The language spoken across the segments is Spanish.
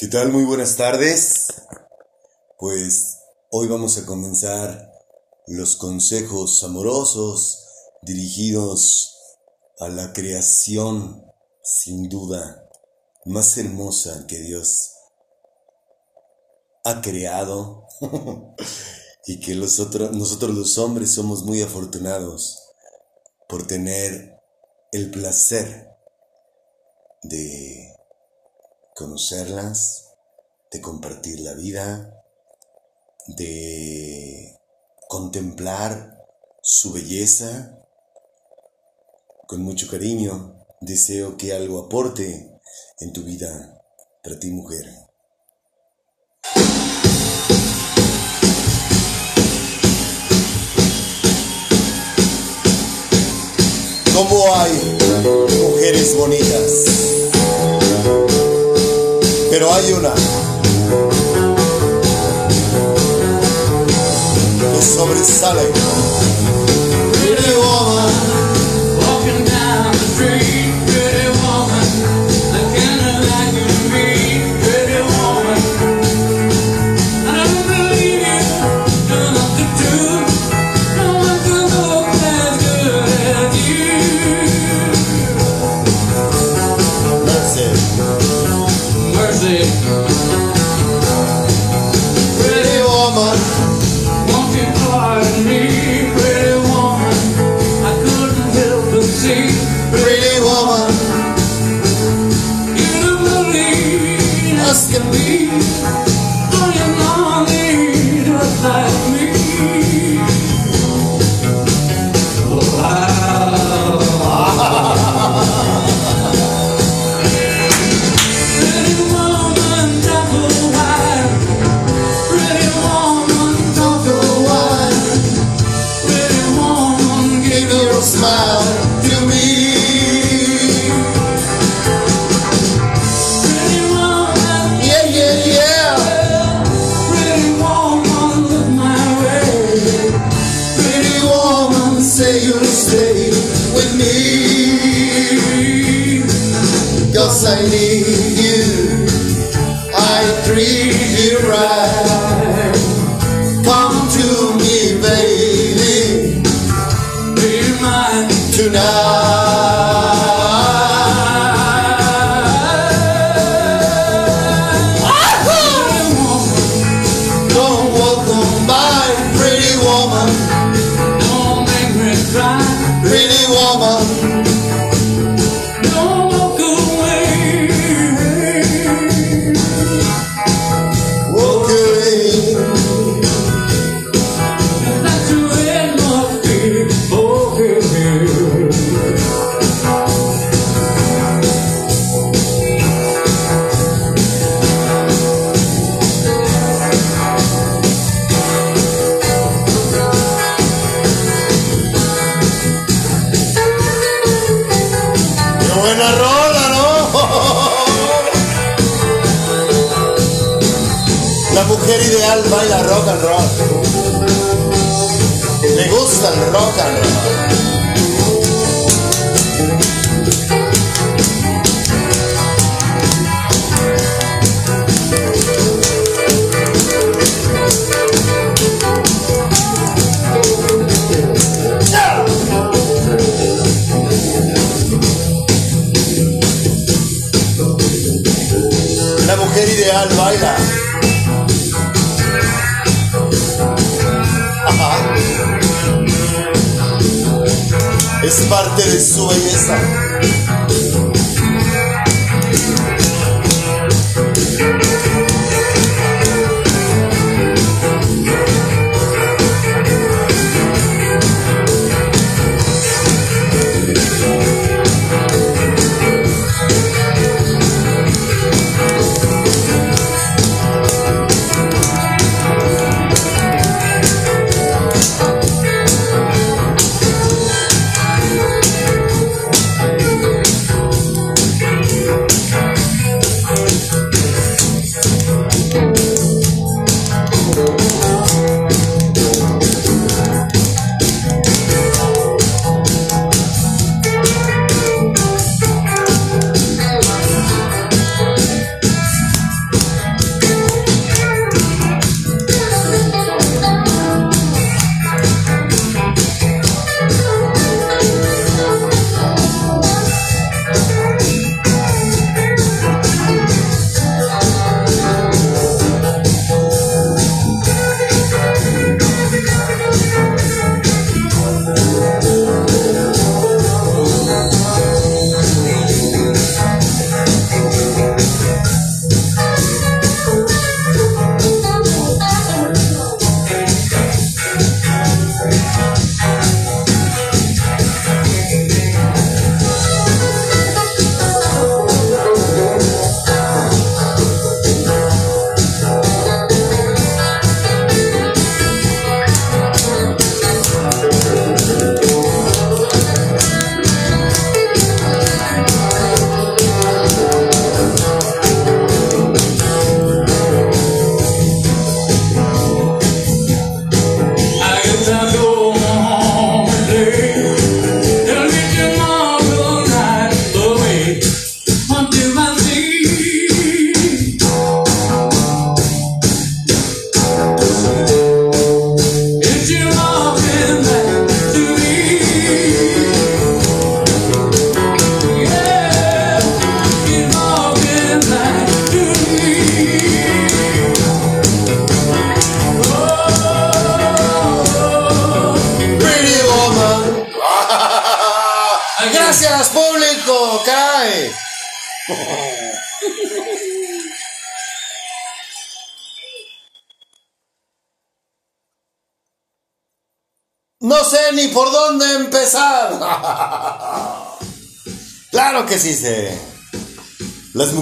¿Qué tal? Muy buenas tardes. Pues hoy vamos a comenzar los consejos amorosos dirigidos a la creación, sin duda, más hermosa que Dios ha creado y que nosotros, nosotros los hombres somos muy afortunados por tener el placer de conocerlas, de compartir la vida, de contemplar su belleza. Con mucho cariño deseo que algo aporte en tu vida para ti mujer. ¿Cómo hay mujeres bonitas? Pero hay una que sobresale. Ideal baila. Es parte de su belleza.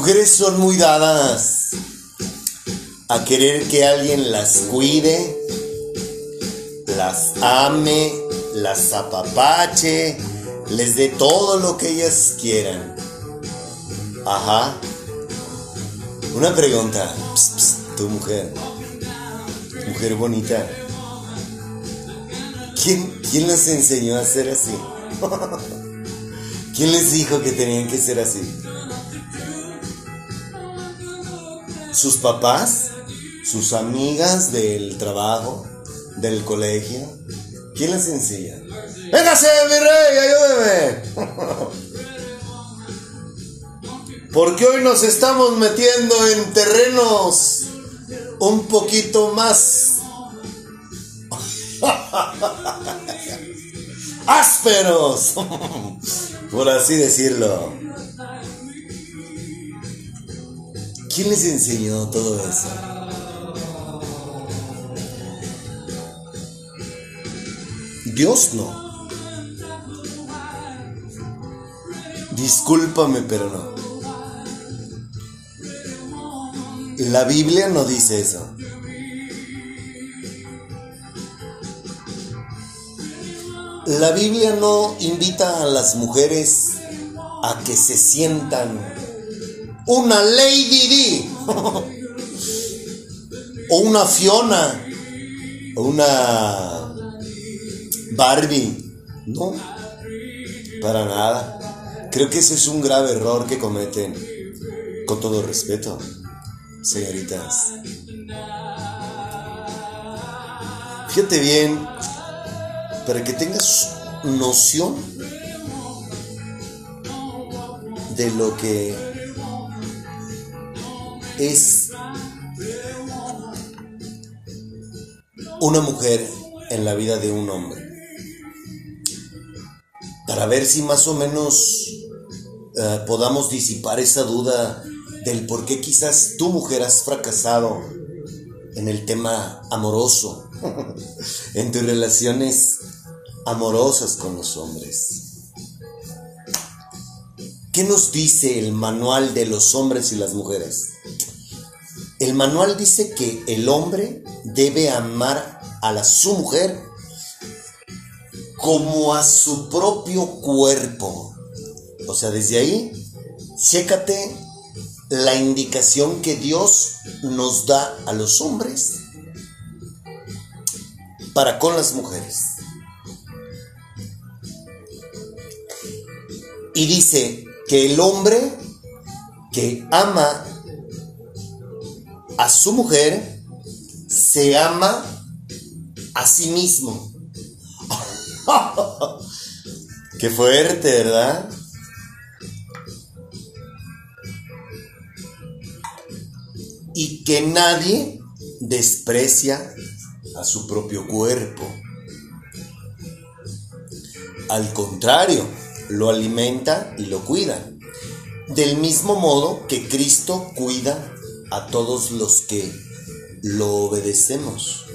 Mujeres son muy dadas a querer que alguien las cuide, las ame, las apapache, les dé todo lo que ellas quieran. Ajá. Una pregunta. Psst, tu mujer. Mujer bonita. ¿Quién, ¿Quién les enseñó a ser así? ¿Quién les dijo que tenían que ser así? ¿Sus papás? ¿Sus amigas del trabajo? ¿Del colegio? ¿Quién les enseña? ¡Véngase, mi rey! ¡Ayúdeme! Porque hoy nos estamos metiendo en terrenos un poquito más ásperos, por así decirlo. ¿Quién les enseñó todo eso? Dios no. Discúlpame, pero no. La Biblia no dice eso. La Biblia no invita a las mujeres a que se sientan una Lady D o una Fiona o una Barbie. No, para nada. Creo que ese es un grave error que cometen, con todo respeto, señoritas. Fíjate bien, para que tengas noción de lo que es una mujer en la vida de un hombre. Para ver si más o menos eh, podamos disipar esa duda del por qué quizás tu mujer has fracasado en el tema amoroso, en tus relaciones amorosas con los hombres. ¿Qué nos dice el manual de los hombres y las mujeres? El manual dice que el hombre debe amar a la, su mujer como a su propio cuerpo. O sea, desde ahí, chécate la indicación que Dios nos da a los hombres para con las mujeres. Y dice que el hombre que ama a su mujer se ama a sí mismo. Qué fuerte, ¿verdad? Y que nadie desprecia a su propio cuerpo. Al contrario, lo alimenta y lo cuida. Del mismo modo que Cristo cuida a todos los que lo obedecemos.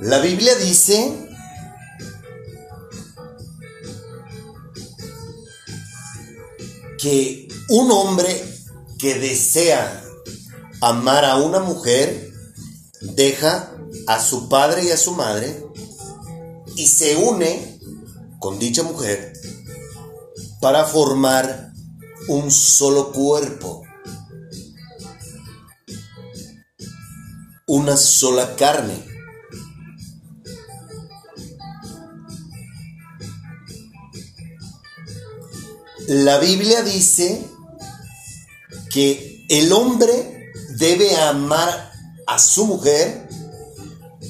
La Biblia dice que un hombre que desea amar a una mujer deja a su padre y a su madre y se une con dicha mujer para formar un solo cuerpo, una sola carne. La Biblia dice que el hombre debe amar a su mujer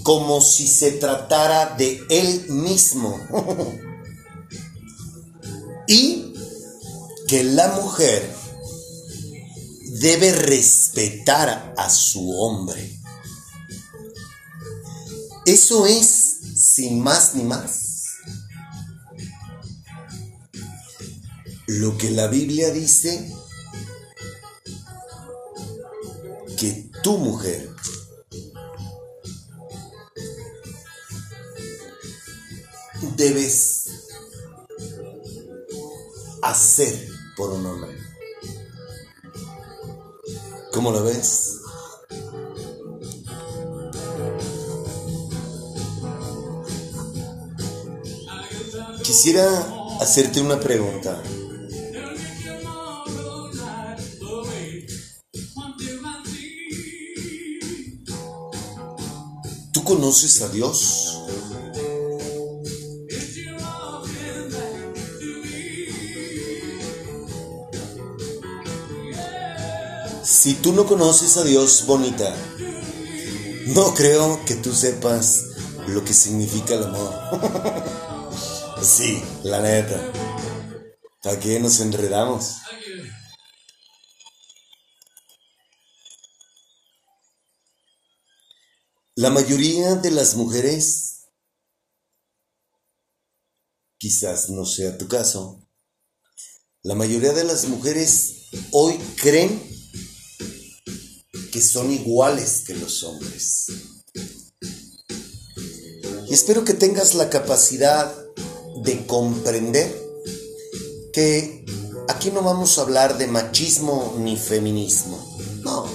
como si se tratara de él mismo. y que la mujer debe respetar a su hombre. Eso es sin más ni más lo que la Biblia dice que tu mujer debes hacer por un hombre. ¿Cómo lo ves? Quisiera hacerte una pregunta. ¿Tú conoces a Dios? Si tú no conoces a Dios, bonita, no creo que tú sepas lo que significa el amor. sí, la neta. ¿Para qué nos enredamos? La mayoría de las mujeres, quizás no sea tu caso, la mayoría de las mujeres hoy creen que son iguales que los hombres. Y espero que tengas la capacidad de comprender que aquí no vamos a hablar de machismo ni feminismo. No.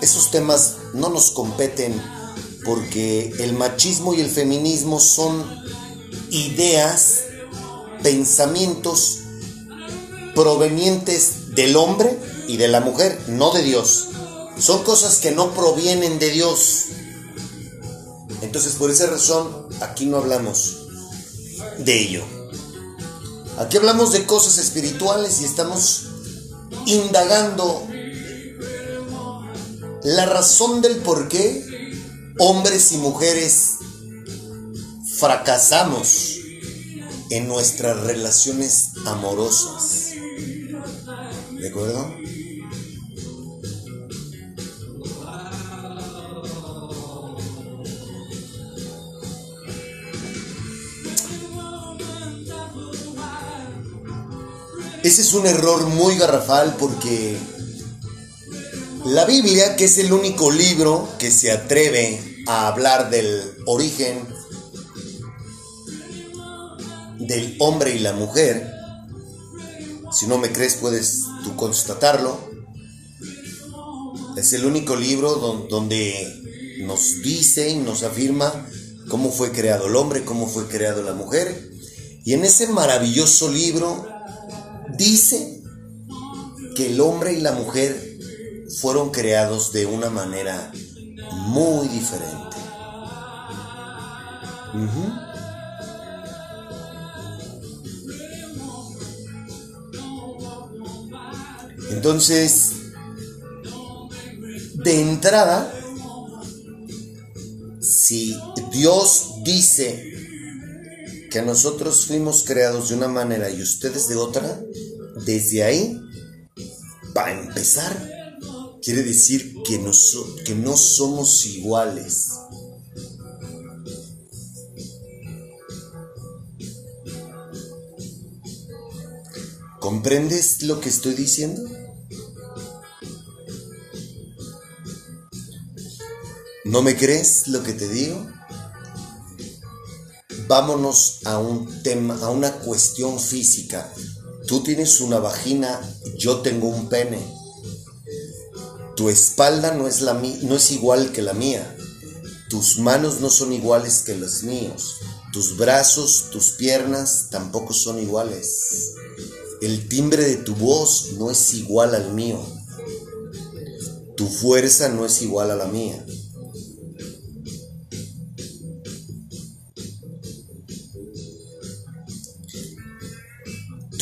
Esos temas no nos competen porque el machismo y el feminismo son ideas, pensamientos provenientes del hombre y de la mujer, no de Dios. Son cosas que no provienen de Dios. Entonces, por esa razón, aquí no hablamos de ello. Aquí hablamos de cosas espirituales y estamos indagando la razón del por qué hombres y mujeres fracasamos en nuestras relaciones amorosas. ¿De acuerdo? Ese es un error muy garrafal porque la Biblia, que es el único libro que se atreve a hablar del origen del hombre y la mujer, si no me crees puedes tú constatarlo, es el único libro donde nos dice y nos afirma cómo fue creado el hombre, cómo fue creado la mujer. Y en ese maravilloso libro dice que el hombre y la mujer fueron creados de una manera muy diferente. Entonces, de entrada, si Dios dice que nosotros fuimos creados de una manera y ustedes de otra, desde ahí, para empezar, quiere decir que no, que no somos iguales. ¿Comprendes lo que estoy diciendo? ¿No me crees lo que te digo? Vámonos a un tema, a una cuestión física. Tú tienes una vagina, yo tengo un pene. Tu espalda no es, la no es igual que la mía. Tus manos no son iguales que los míos. Tus brazos, tus piernas tampoco son iguales. El timbre de tu voz no es igual al mío. Tu fuerza no es igual a la mía.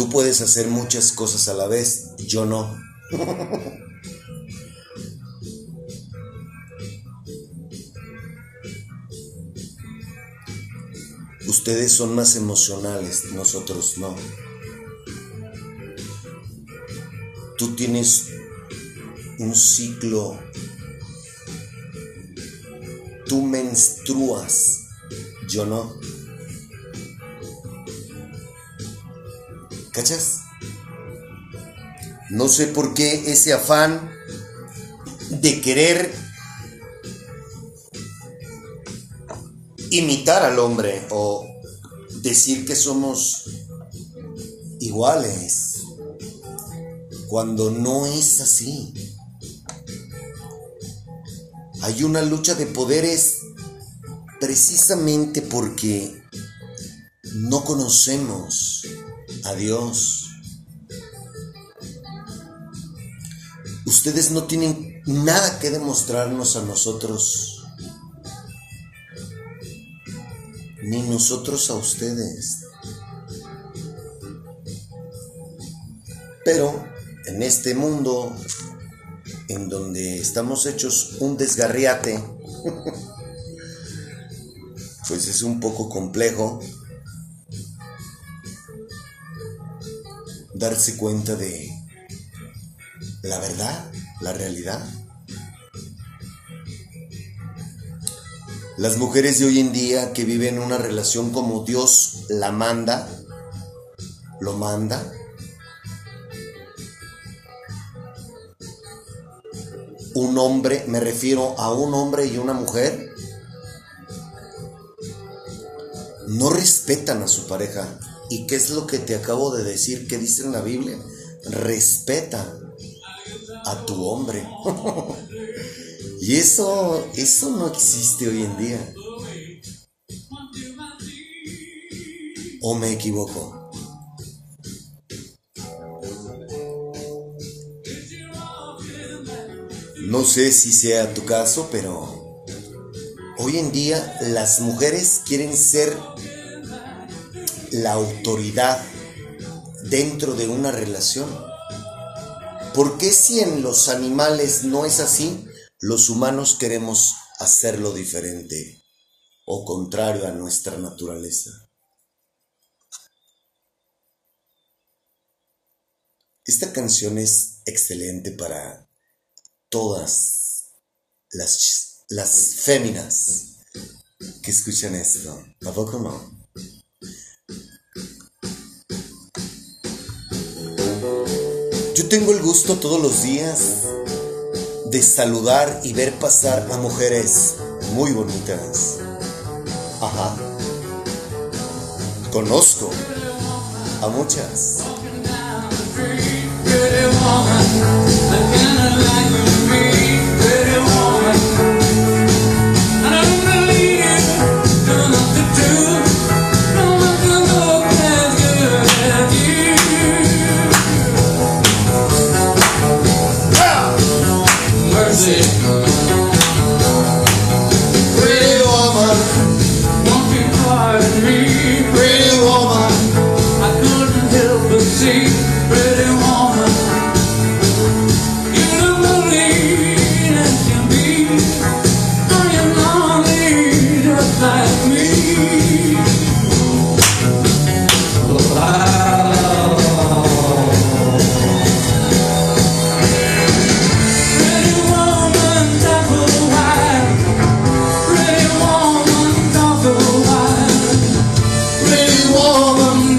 Tú puedes hacer muchas cosas a la vez, yo no. Ustedes son más emocionales, nosotros no. Tú tienes un ciclo. Tú menstruas, yo no. ¿Cachas? No sé por qué ese afán de querer imitar al hombre o decir que somos iguales cuando no es así. Hay una lucha de poderes precisamente porque no conocemos a Dios. Ustedes no tienen nada que demostrarnos a nosotros, ni nosotros a ustedes. Pero en este mundo en donde estamos hechos un desgarriate, pues es un poco complejo darse cuenta de la verdad, la realidad. Las mujeres de hoy en día que viven una relación como Dios la manda, lo manda, un hombre, me refiero a un hombre y una mujer, no respetan a su pareja. ¿Y qué es lo que te acabo de decir? ¿Qué dice en la Biblia? Respeta a tu hombre. y eso, eso no existe hoy en día. ¿O me equivoco? No sé si sea tu caso, pero hoy en día las mujeres quieren ser la autoridad dentro de una relación. ¿Por qué si en los animales no es así, los humanos queremos hacerlo diferente o contrario a nuestra naturaleza? Esta canción es excelente para todas las, las féminas que escuchan esto. ¿A poco no? Tengo el gusto todos los días de saludar y ver pasar a mujeres muy bonitas. Ajá. Conozco a muchas.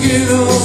You.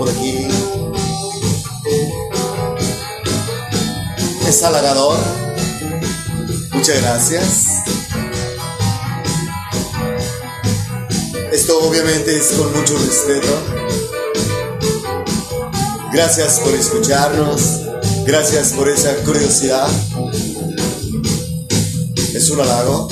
Por aquí. Es halagador. Muchas gracias. Esto obviamente es con mucho respeto. Gracias por escucharnos. Gracias por esa curiosidad. Es un halago.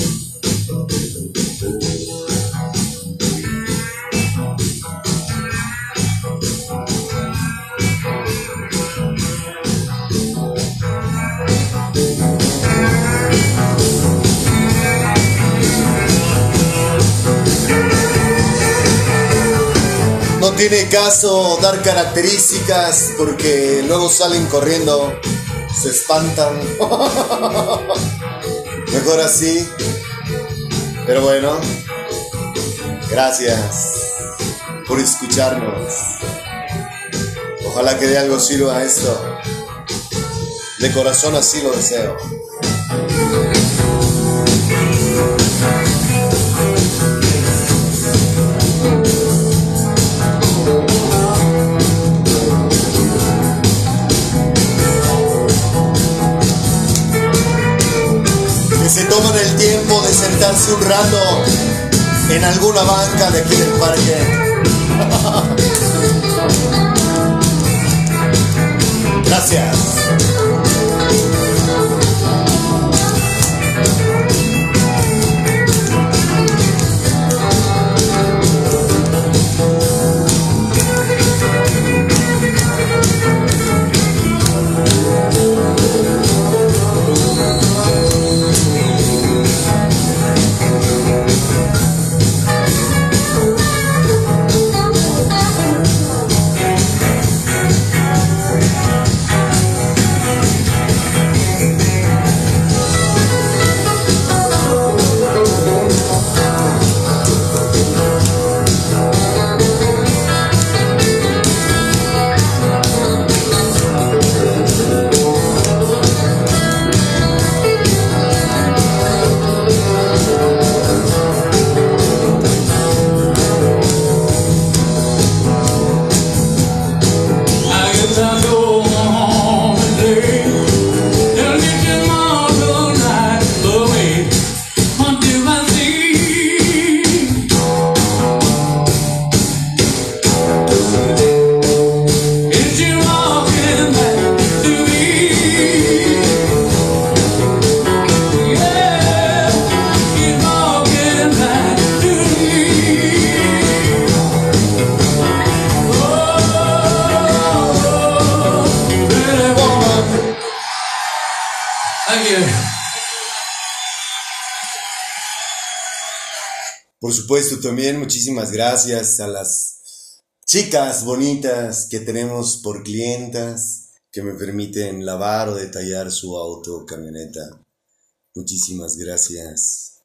Tiene caso dar características porque luego salen corriendo, se espantan. Mejor así. Pero bueno, gracias por escucharnos. Ojalá que de algo sirva esto. De corazón así lo deseo. Sentarse un rato en alguna banca de aquí del parque. Gracias. Supuesto, también muchísimas gracias a las chicas bonitas que tenemos por clientas que me permiten lavar o detallar su auto o camioneta. Muchísimas gracias.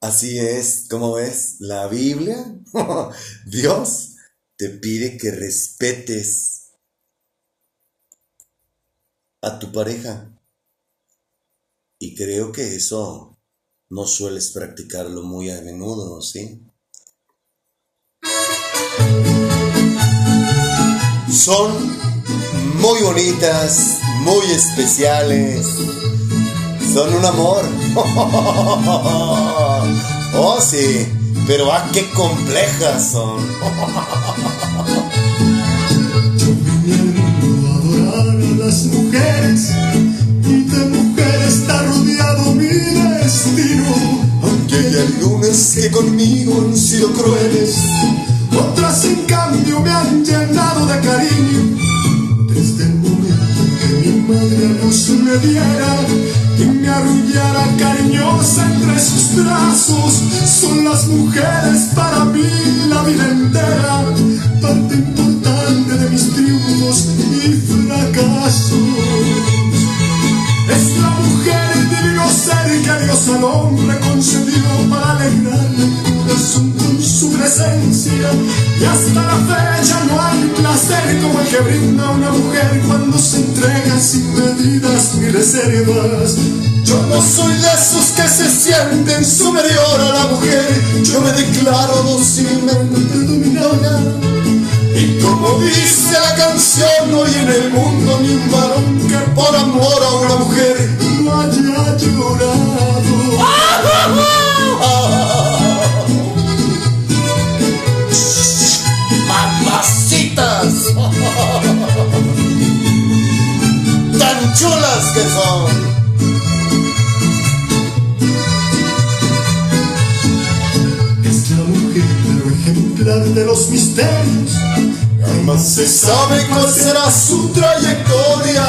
Así es, ¿cómo ves? La Biblia, Dios te pide que respetes a tu pareja. Y creo que eso no sueles practicarlo muy a menudo, ¿sí? Son muy bonitas, muy especiales. Son un amor. Oh, sí. Pero ah, qué complejas son. Hay algunas que conmigo han sido crueles. Otras en cambio me han llenado de cariño. Desde el momento en que mi madre luz me diera y me arrullara cariñosa entre sus brazos, son las mujeres para mí la vida entera, parte importante de mis triunfos y fracasos. Es la mujer el divino ser que Dios al hombre presencia. Y hasta la fecha no hay placer como el que brinda una mujer cuando se entrega sin medidas ni reservas. Yo no soy de esos que se sienten superior a la mujer, yo me declaro docilmente dominada. Y como dice la canción, no hay en el mundo ni un varón que por amor a una mujer no haya llorado. Chulas que son. De los misterios. Jamás se sabe cuál será su trayectoria.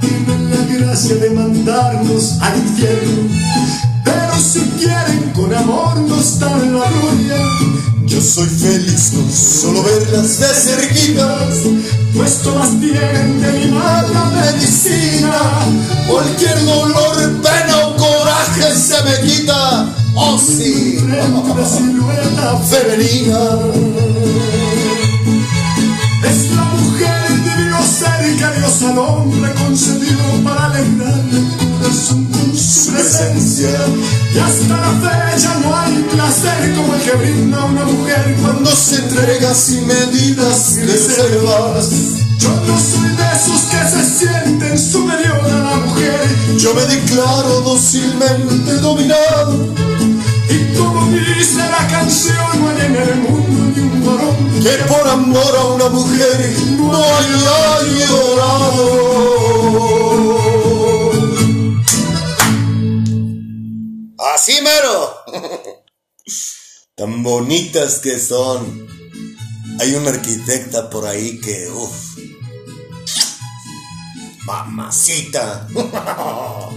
Tienen la gracia de mandarnos al infierno. Pero si quieren con amor nos dan la gloria. Yo soy feliz con solo verlas de cerquitas, pues todas tienen de mi mala medicina. Cualquier dolor, pena o coraje se me quita. Oh sí. Frente silueta femenina. Es la mujer el divino ser que Dios al hombre concedió para alegrarle el corazón con su presencia. Y hasta la fecha no hay placer como el que brinda una mujer cuando se entrega sin medidas ni reservas. Yo no soy de esos que se sienten superior a la mujer. Yo me declaro docilmente dominado. Y como dice la canción, no hay en el mundo ni un varón que por amor a una mujer no haya llorado. Tan bonitas que son. Hay una arquitecta por ahí que, uff. Mamacita.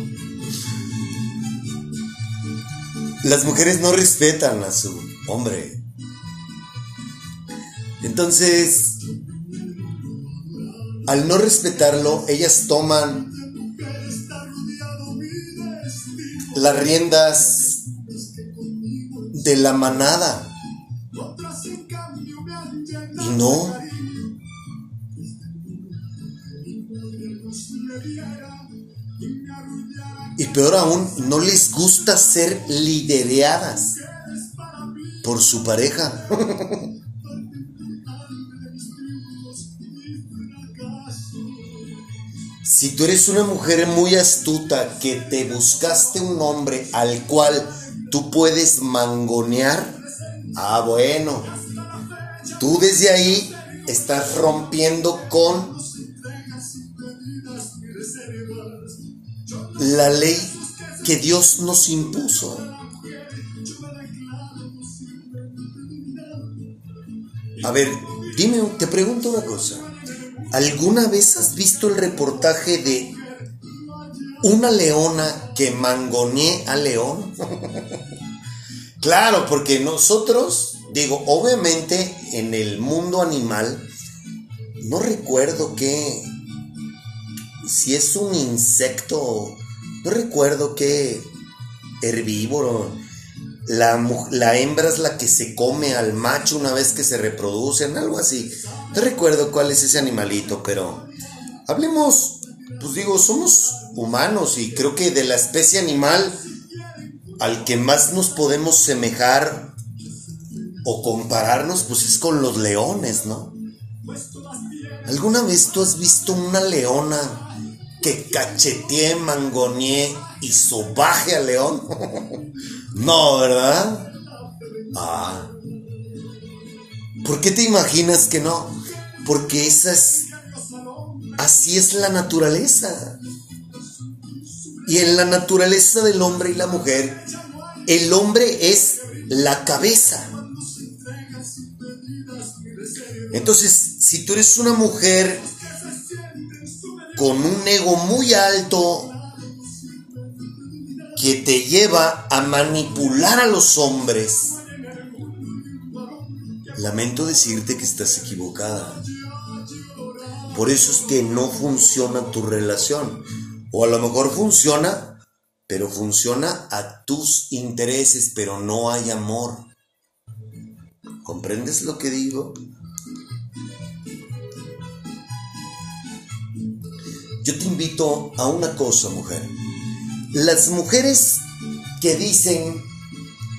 Las mujeres no respetan a su hombre. Entonces, al no respetarlo, ellas toman las riendas de la manada. Y no. Y peor aún, no les gusta ser lidereadas por su pareja. Si tú eres una mujer muy astuta que te buscaste un hombre al cual tú puedes mangonear, ah bueno, tú desde ahí estás rompiendo con la ley que Dios nos impuso. A ver, dime, te pregunto una cosa. ¿Alguna vez has visto el reportaje de una leona que mangonee a león? claro, porque nosotros, digo, obviamente en el mundo animal, no recuerdo qué, si es un insecto, no recuerdo qué herbívoro. La, la hembra es la que se come al macho una vez que se reproducen, algo así. No recuerdo cuál es ese animalito, pero hablemos, pues digo, somos humanos y creo que de la especie animal al que más nos podemos semejar o compararnos, pues es con los leones, ¿no? ¿Alguna vez tú has visto una leona que cachetee, mangonee y sobaje al león? no, ¿verdad? Ah. ¿Por qué te imaginas que no? Porque esa es. Así es la naturaleza. Y en la naturaleza del hombre y la mujer, el hombre es la cabeza. Entonces, si tú eres una mujer con un ego muy alto que te lleva a manipular a los hombres, lamento decirte que estás equivocada. Por eso es que no funciona tu relación. O a lo mejor funciona, pero funciona a tus intereses, pero no hay amor. ¿Comprendes lo que digo? yo te invito a una cosa, mujer. Las mujeres que dicen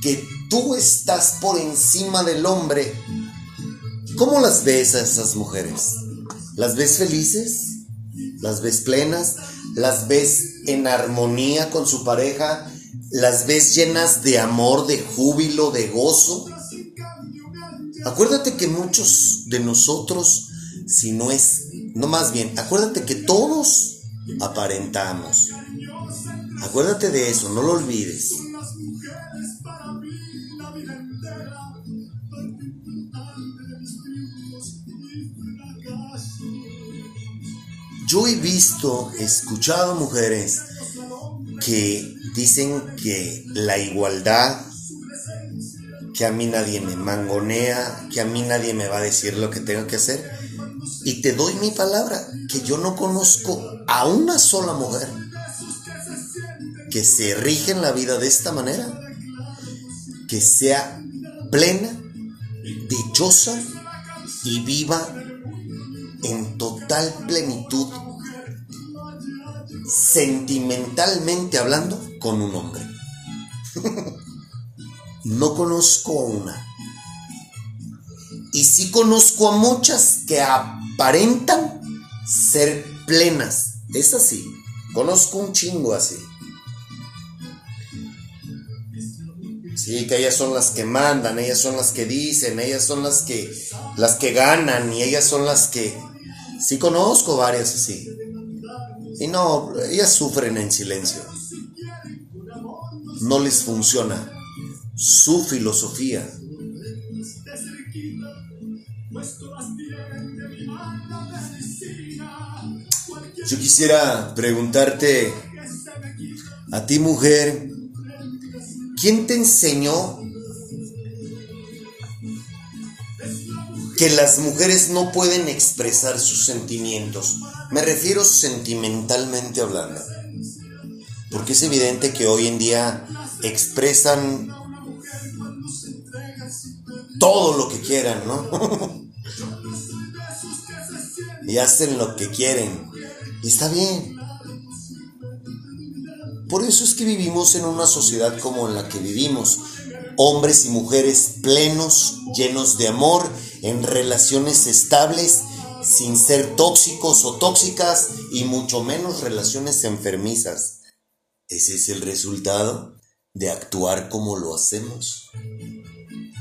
que tú estás por encima del hombre, ¿cómo las ves a esas mujeres? ¿Las ves felices? ¿Las ves plenas? ¿Las ves en armonía con su pareja? ¿Las ves llenas de amor, de júbilo, de gozo? Acuérdate que muchos de nosotros, si no es, no más bien, acuérdate que todos aparentamos. Acuérdate de eso, no lo olvides. Yo he visto, escuchado mujeres que dicen que la igualdad, que a mí nadie me mangonea, que a mí nadie me va a decir lo que tengo que hacer. Y te doy mi palabra, que yo no conozco a una sola mujer que se rige en la vida de esta manera, que sea plena, dichosa y viva en total plenitud, sentimentalmente hablando, con un hombre. no conozco a una. Y sí conozco a muchas que aparentan ser plenas. Es así. Conozco un chingo así. Sí, que ellas son las que mandan, ellas son las que dicen, ellas son las que las que ganan y ellas son las que sí conozco varias así. Y no, ellas sufren en silencio. No les funciona su filosofía. Yo quisiera preguntarte a ti mujer, ¿quién te enseñó que las mujeres no pueden expresar sus sentimientos? Me refiero sentimentalmente hablando. Porque es evidente que hoy en día expresan todo lo que quieran, ¿no? y hacen lo que quieren. Y está bien. Por eso es que vivimos en una sociedad como en la que vivimos. Hombres y mujeres plenos, llenos de amor, en relaciones estables, sin ser tóxicos o tóxicas y mucho menos relaciones enfermizas. Ese es el resultado de actuar como lo hacemos,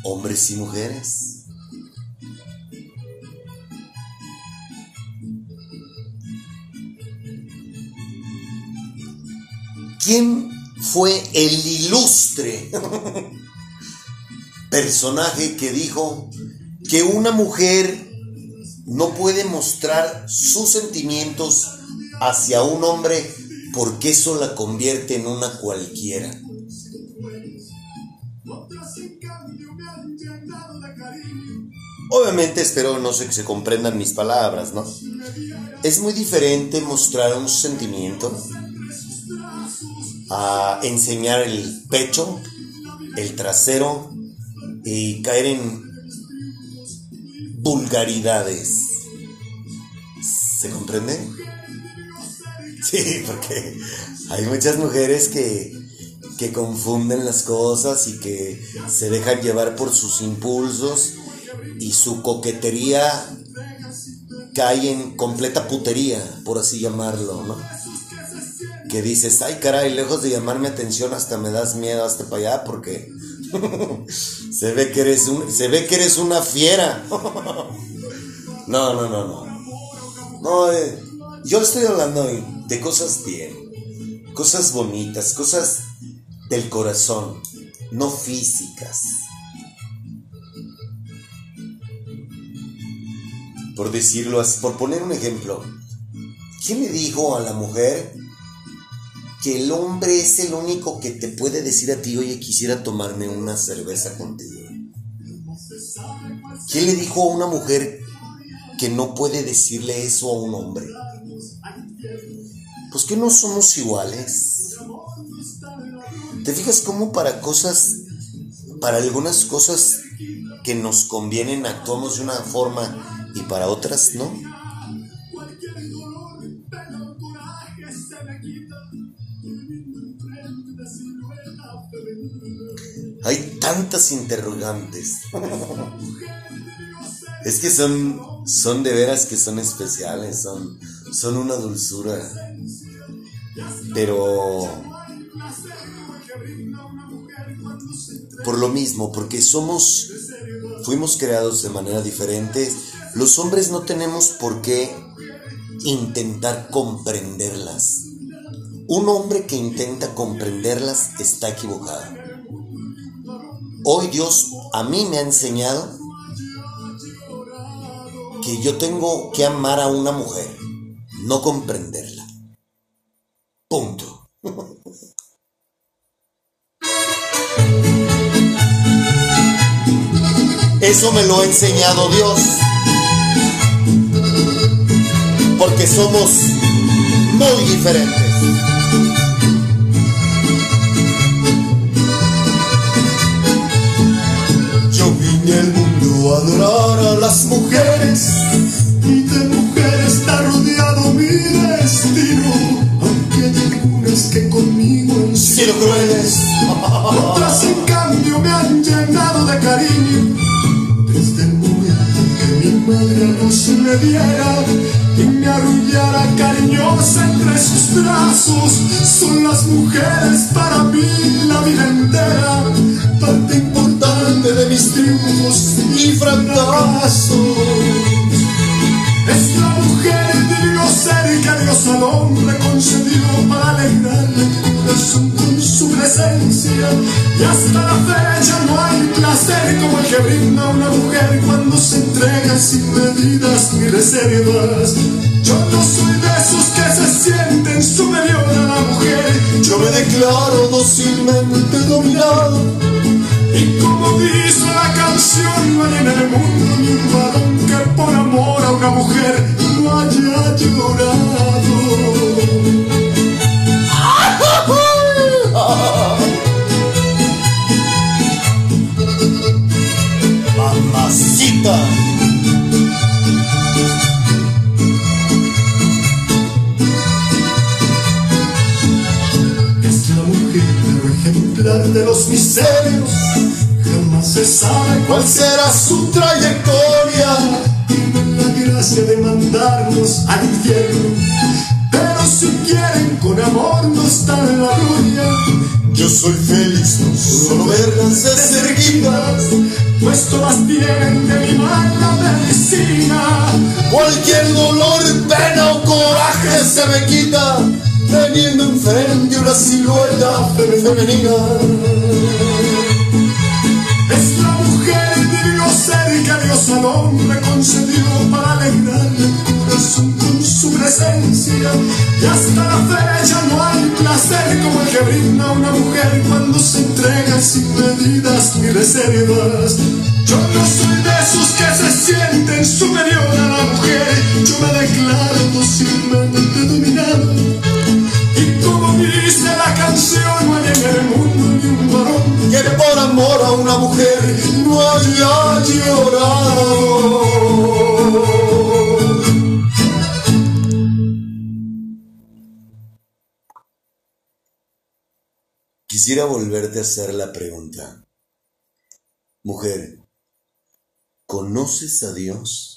hombres y mujeres. ¿Quién fue el ilustre personaje que dijo que una mujer no puede mostrar sus sentimientos hacia un hombre porque eso la convierte en una cualquiera? Obviamente espero no sé que se comprendan mis palabras, ¿no? Es muy diferente mostrar un sentimiento a enseñar el pecho, el trasero y caer en vulgaridades. ¿Se comprende? Sí, porque hay muchas mujeres que, que confunden las cosas y que se dejan llevar por sus impulsos y su coquetería cae en completa putería, por así llamarlo, ¿no? Que dices, ay caray, lejos de llamarme atención hasta me das miedo hasta para allá porque se ve que eres un, se ve que eres una fiera. no, no, no, no. No, eh, yo estoy hablando de cosas bien, cosas bonitas, cosas del corazón, no físicas. Por decirlo por poner un ejemplo, ¿quién le dijo a la mujer que el hombre es el único que te puede decir a ti, oye, quisiera tomarme una cerveza contigo? ¿Quién le dijo a una mujer que no puede decirle eso a un hombre? Pues que no somos iguales. ¿Te fijas cómo para cosas, para algunas cosas que nos convienen actuamos de una forma y para otras no? Tantas interrogantes. Es que son, son de veras que son especiales, son, son una dulzura. Pero por lo mismo, porque somos, fuimos creados de manera diferente, los hombres no tenemos por qué intentar comprenderlas. Un hombre que intenta comprenderlas está equivocado. Hoy Dios a mí me ha enseñado que yo tengo que amar a una mujer, no comprenderla. Punto. Eso me lo ha enseñado Dios. Porque somos muy diferentes. Vine al mundo a adorar a las mujeres y de mujeres está rodeado mi destino. Aunque hay algunas que conmigo han sido crueles, otras en cambio me han llenado de cariño. Desde el momento que mi madre a luz me diera y me arrullara cariñosa entre sus brazos, son las mujeres para mí la vida entera, parte de mis triunfos y fracasos. Es la mujer el divino ser que Dios al hombre concedió para alegrarle el corazón con su presencia. Y hasta la fecha no hay placer como el que brinda una mujer cuando se entrega sin medidas ni reservas. Yo no soy de esos que se sienten superior a la mujer. Yo me declaro dócilmente dominado. Y como dice la canción, no hay en el mundo ni un varón que por amor a una mujer no haya llorado. Mamacita. De los miserios. Se sabe cuál será su trayectoria. Tienen la gracia de mandarnos al infierno. Pero si quieren con amor no está en la gloria. Yo soy feliz no solo verlas deserguidas, pues todas tienen de mi mala medicina. Cualquier dolor, pena o coraje se me quita, teniendo enfrente una silueta femenina. Dios al hombre concedió para alegrarle el corazón con su presencia. Y hasta la fecha no hay placer como el que brinda una mujer cuando se entrega sin medidas ni reservas. Yo no soy de esos que se sienten superior a la mujer. Yo me declaro dócilmente dominado. Y como dice la canción, no hay en el mundo que por amor a una mujer no haya llorado. Quisiera volverte a hacer la pregunta. Mujer, ¿conoces a Dios?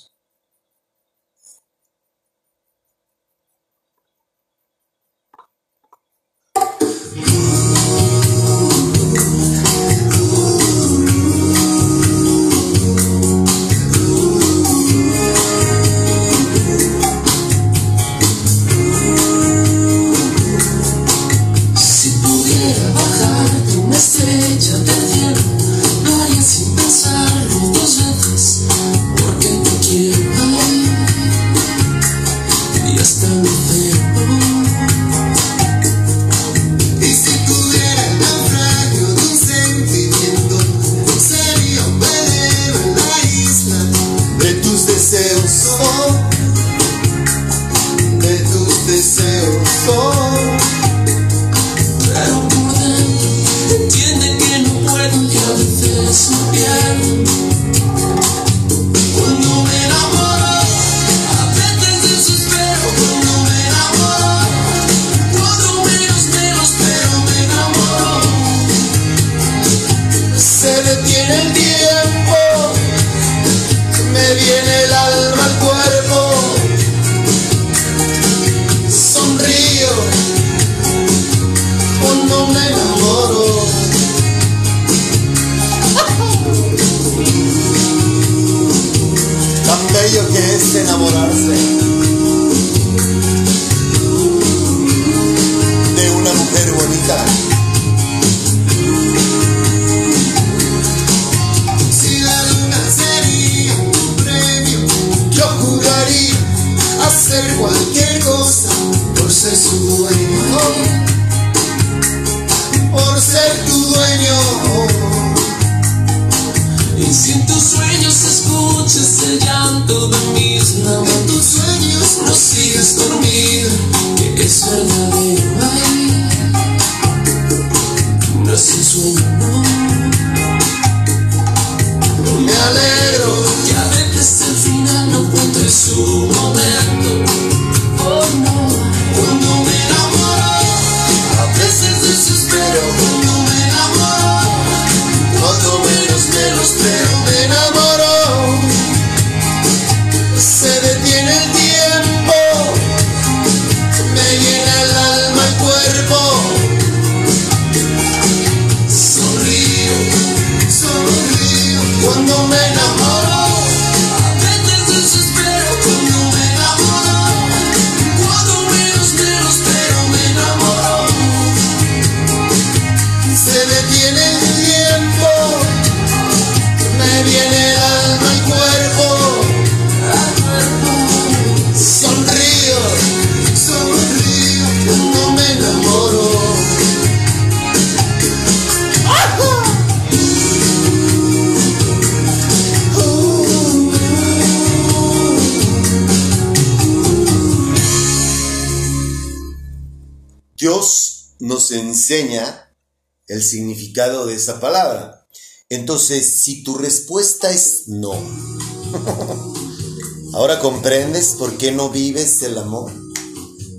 De esa palabra. Entonces, si tu respuesta es no, ahora comprendes por qué no vives el amor,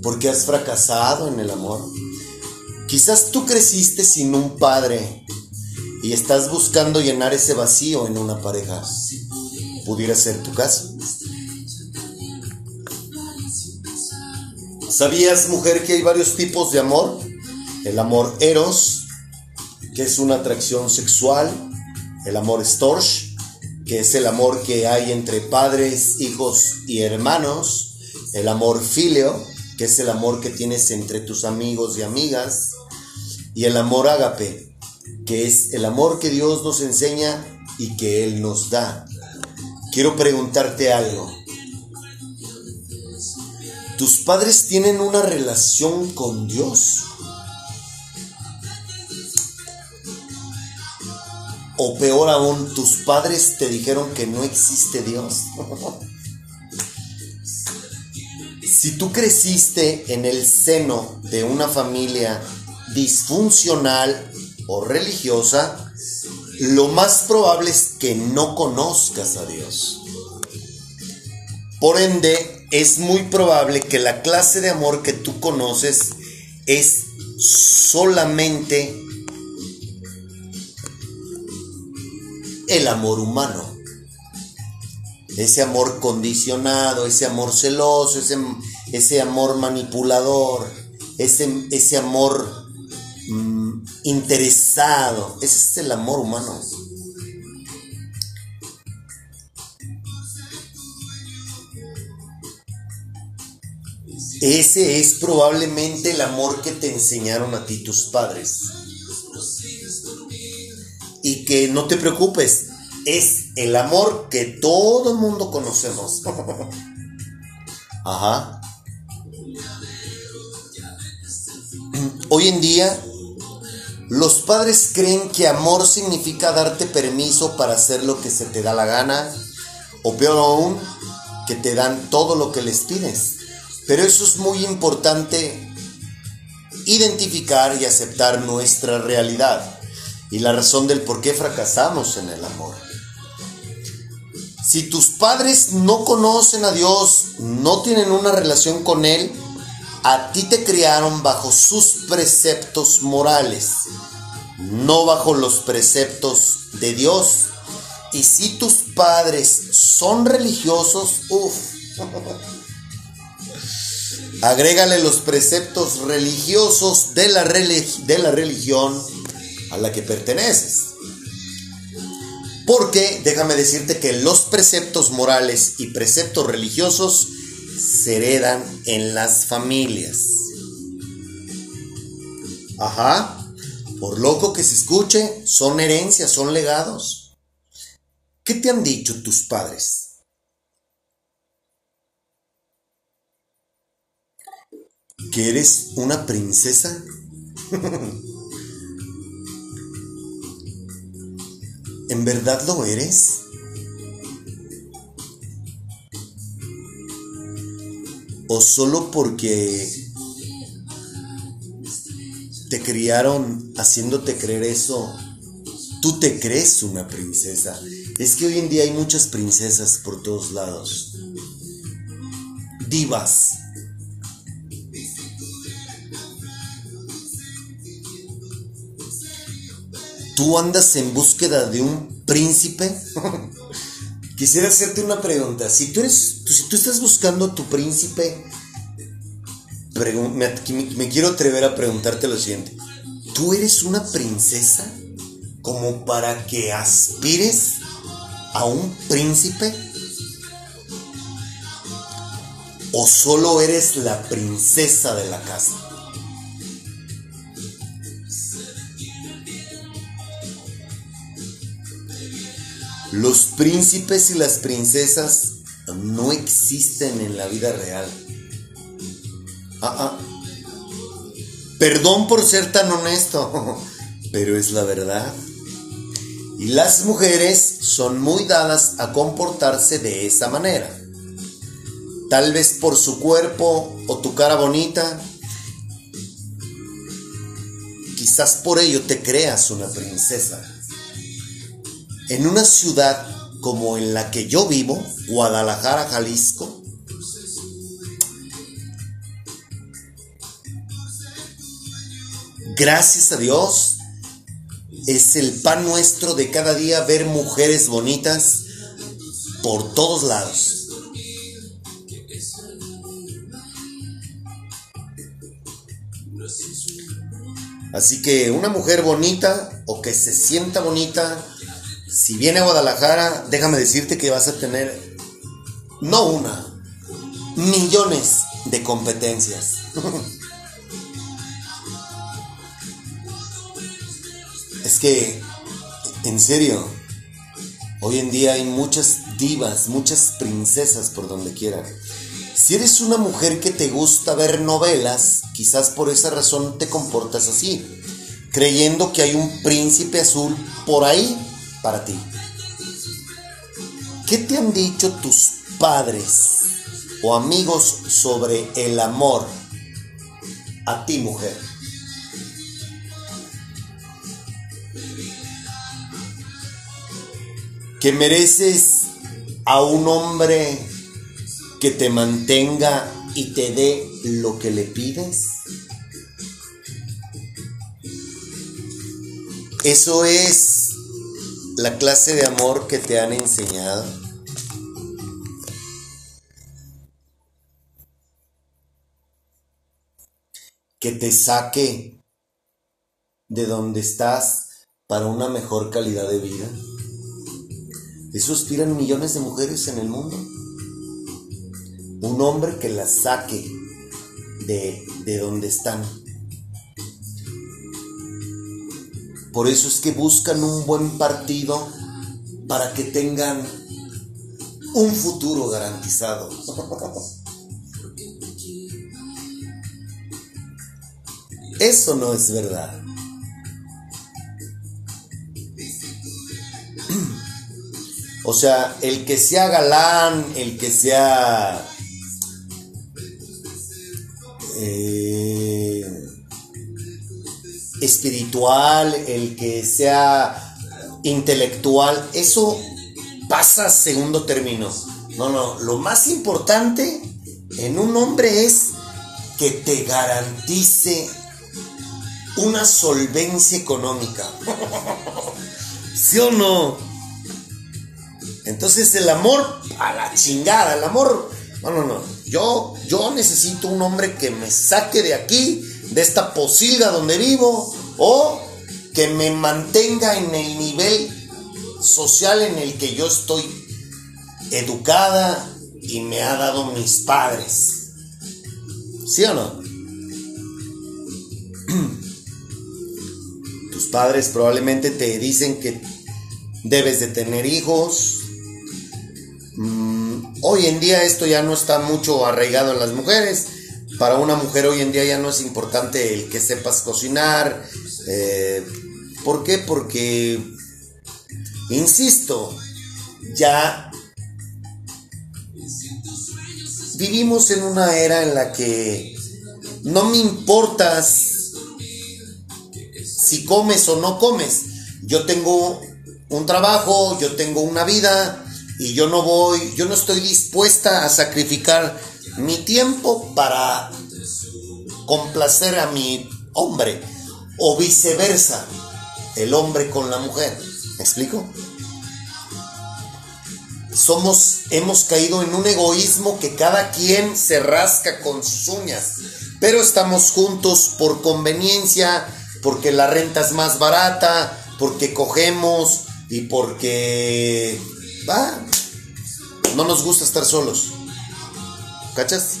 por qué has fracasado en el amor. Quizás tú creciste sin un padre y estás buscando llenar ese vacío en una pareja. Pudiera ser tu caso. ¿Sabías, mujer, que hay varios tipos de amor? El amor eros, que es una atracción sexual. El amor storge, que es el amor que hay entre padres, hijos y hermanos. El amor filio, que es el amor que tienes entre tus amigos y amigas. Y el amor ágape, que es el amor que Dios nos enseña y que Él nos da. Quiero preguntarte algo. ¿Tus padres tienen una relación con Dios? O peor aún, tus padres te dijeron que no existe Dios. si tú creciste en el seno de una familia disfuncional o religiosa, lo más probable es que no conozcas a Dios. Por ende, es muy probable que la clase de amor que tú conoces es solamente el amor humano. Ese amor condicionado, ese amor celoso, ese, ese amor manipulador, ese, ese amor mm, interesado. Ese es el amor humano. Ese es probablemente el amor que te enseñaron a ti tus padres. Y que no te preocupes, es el amor que todo el mundo conocemos. Ajá. Hoy en día, los padres creen que amor significa darte permiso para hacer lo que se te da la gana, o peor aún, que te dan todo lo que les pides. Pero eso es muy importante identificar y aceptar nuestra realidad y la razón del por qué fracasamos en el amor. Si tus padres no conocen a Dios, no tienen una relación con Él, a ti te criaron bajo sus preceptos morales, no bajo los preceptos de Dios. Y si tus padres son religiosos, uff. Agrégale los preceptos religiosos de la, de la religión a la que perteneces. Porque déjame decirte que los preceptos morales y preceptos religiosos se heredan en las familias. Ajá. Por loco que se escuche, son herencias, son legados. ¿Qué te han dicho tus padres? que eres una princesa? ¿En verdad lo eres? ¿O solo porque te criaron haciéndote creer eso, tú te crees una princesa? Es que hoy en día hay muchas princesas por todos lados. Divas. ¿Tú andas en búsqueda de un príncipe? Quisiera hacerte una pregunta. Si tú estás buscando tu príncipe, me, me quiero atrever a preguntarte lo siguiente. ¿Tú eres una princesa como para que aspires a un príncipe? ¿O solo eres la princesa de la casa? Los príncipes y las princesas no existen en la vida real. Ah, ah. Perdón por ser tan honesto, pero es la verdad. Y las mujeres son muy dadas a comportarse de esa manera. Tal vez por su cuerpo o tu cara bonita. Quizás por ello te creas una princesa. En una ciudad como en la que yo vivo, Guadalajara, Jalisco, gracias a Dios, es el pan nuestro de cada día ver mujeres bonitas por todos lados. Así que una mujer bonita o que se sienta bonita, si viene a Guadalajara, déjame decirte que vas a tener no una, millones de competencias. es que, en serio, hoy en día hay muchas divas, muchas princesas por donde quiera. Si eres una mujer que te gusta ver novelas, quizás por esa razón te comportas así, creyendo que hay un príncipe azul por ahí para ti. ¿Qué te han dicho tus padres o amigos sobre el amor a ti, mujer? Que mereces a un hombre que te mantenga y te dé lo que le pides. Eso es la clase de amor que te han enseñado. Que te saque de donde estás para una mejor calidad de vida. Eso aspiran millones de mujeres en el mundo. Un hombre que las saque de, de donde están. Por eso es que buscan un buen partido para que tengan un futuro garantizado. Eso no es verdad. O sea, el que sea galán, el que sea eh, espiritual, el que sea intelectual, eso pasa segundo término. No, no, lo más importante en un hombre es que te garantice una solvencia económica. ¿Sí o no? Entonces el amor a la chingada, el amor, no, no, no. Yo, yo necesito un hombre que me saque de aquí, de esta posilga donde vivo, o que me mantenga en el nivel social en el que yo estoy educada y me ha dado mis padres. ¿Sí o no? Tus padres probablemente te dicen que debes de tener hijos. Mm, hoy en día esto ya no está mucho arraigado en las mujeres, para una mujer hoy en día ya no es importante el que sepas cocinar. eh, ¿Por qué? Porque, insisto, ya vivimos en una era en la que no me importas si comes o no comes. Yo tengo un trabajo, yo tengo una vida y yo no voy, yo no estoy dispuesta a sacrificar mi tiempo para complacer a mi hombre o viceversa, el hombre con la mujer. ¿Me explico? Somos, hemos caído en un egoísmo que cada quien se rasca con sus uñas, pero estamos juntos por conveniencia, porque la renta es más barata, porque cogemos y porque va, no nos gusta estar solos. ¿Cachas?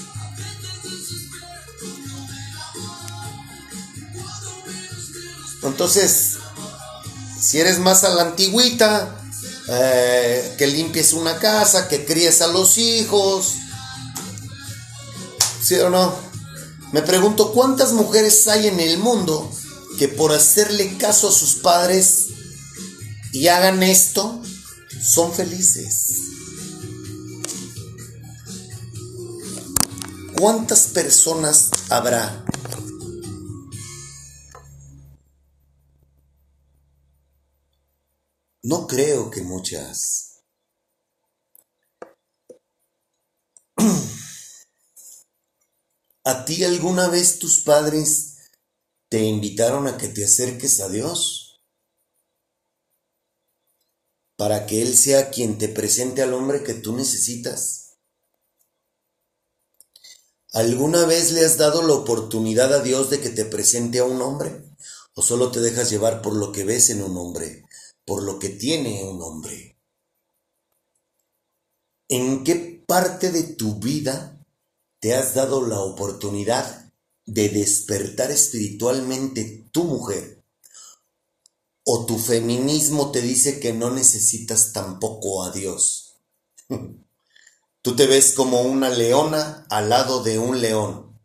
Entonces, si eres más a la antigüita, eh, que limpies una casa, que críes a los hijos, ¿sí o no? Me pregunto cuántas mujeres hay en el mundo que por hacerle caso a sus padres y hagan esto, son felices. ¿Cuántas personas habrá? No creo que muchas. ¿A ti alguna vez tus padres te invitaron a que te acerques a Dios? Para que Él sea quien te presente al hombre que tú necesitas. ¿Alguna vez le has dado la oportunidad a Dios de que te presente a un hombre? ¿O solo te dejas llevar por lo que ves en un hombre, por lo que tiene un hombre? ¿En qué parte de tu vida te has dado la oportunidad de despertar espiritualmente tu mujer? ¿O tu feminismo te dice que no necesitas tampoco a Dios? Tú te ves como una leona al lado de un león.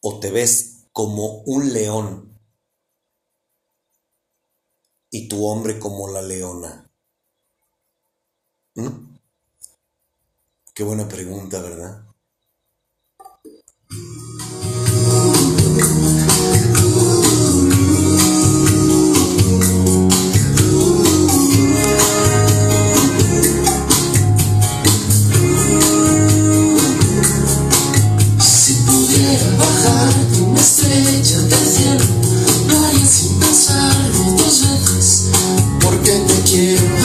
O te ves como un león y tu hombre como la leona. ¿Mm? Qué buena pregunta, ¿verdad? Porque te quiero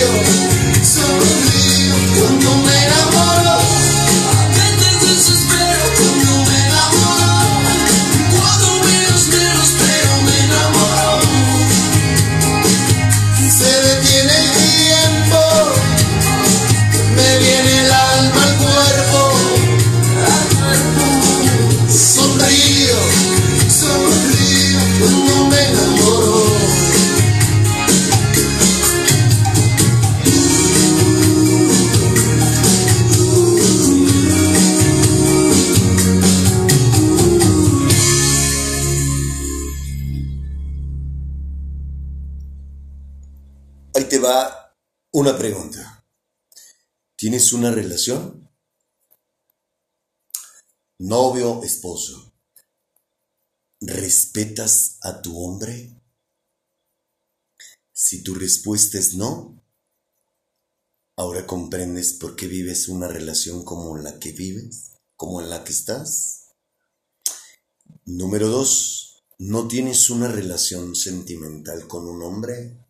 feel relación? Novio, esposo. ¿Respetas a tu hombre? Si tu respuesta es no, ahora comprendes por qué vives una relación como la que vives, como en la que estás. Número dos, ¿no tienes una relación sentimental con un hombre?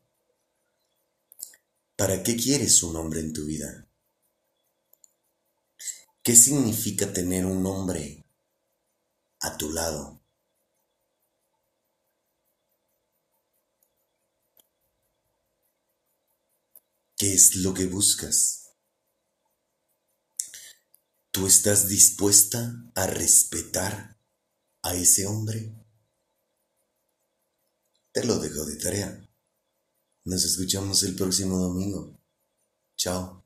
¿Para qué quieres un hombre en tu vida? ¿Qué significa tener un hombre a tu lado? ¿Qué es lo que buscas? ¿Tú estás dispuesta a respetar a ese hombre? Te lo dejo de tarea. Nos escuchamos el próximo domingo. Chao.